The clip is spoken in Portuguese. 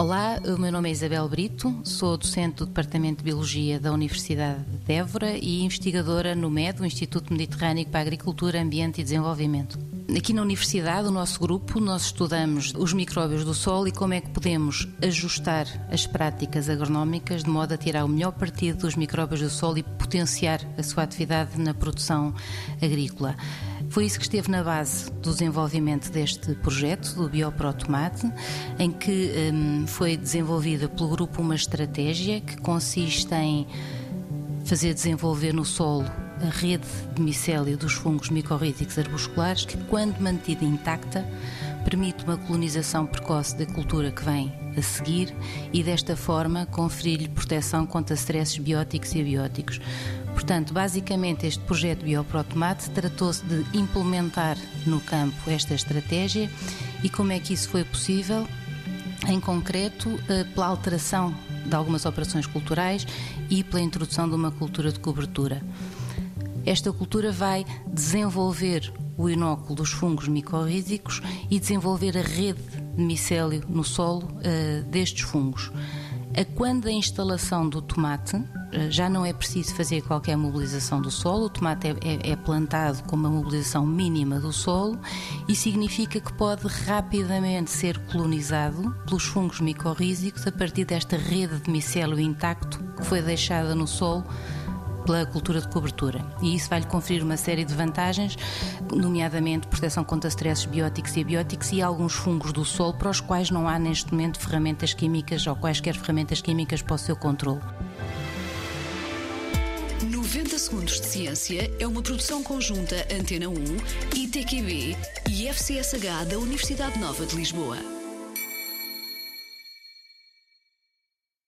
Olá, o meu nome é Isabel Brito, sou docente do Departamento de Biologia da Universidade de Évora e investigadora no MED, o Instituto Mediterrâneo para a Agricultura, Ambiente e Desenvolvimento. Aqui na Universidade, o nosso grupo, nós estudamos os micróbios do solo e como é que podemos ajustar as práticas agronómicas de modo a tirar o melhor partido dos micróbios do solo e potenciar a sua atividade na produção agrícola. Foi isso que esteve na base do desenvolvimento deste projeto, do Bioprotomate, em que um, foi desenvolvida pelo grupo uma estratégia que consiste em fazer desenvolver no solo a rede de micélio dos fungos micorríticos arbusculares, que, quando mantida intacta, permite uma colonização precoce da cultura que vem a seguir e, desta forma, conferir-lhe proteção contra stresses bióticos e abióticos. Portanto, basicamente, este projeto Bioprotomate tratou-se de implementar no campo esta estratégia e como é que isso foi possível? Em concreto, eh, pela alteração de algumas operações culturais e pela introdução de uma cultura de cobertura. Esta cultura vai desenvolver o inóculo dos fungos micorrízicos e desenvolver a rede de micélio no solo uh, destes fungos. A quando a instalação do tomate, uh, já não é preciso fazer qualquer mobilização do solo, o tomate é, é, é, plantado com uma mobilização mínima do solo e significa que pode rapidamente ser colonizado pelos fungos micorrízicos a partir desta rede de micélio intacto que foi deixada no solo pela cultura de cobertura. E isso vai-lhe conferir uma série de vantagens, nomeadamente proteção contra stresses bióticos e abióticos e alguns fungos do solo para os quais não há neste momento ferramentas químicas ou quaisquer ferramentas químicas para o seu controle. 90 Segundos de Ciência é uma produção conjunta Antena 1, ITQB e FCSH da Universidade Nova de Lisboa.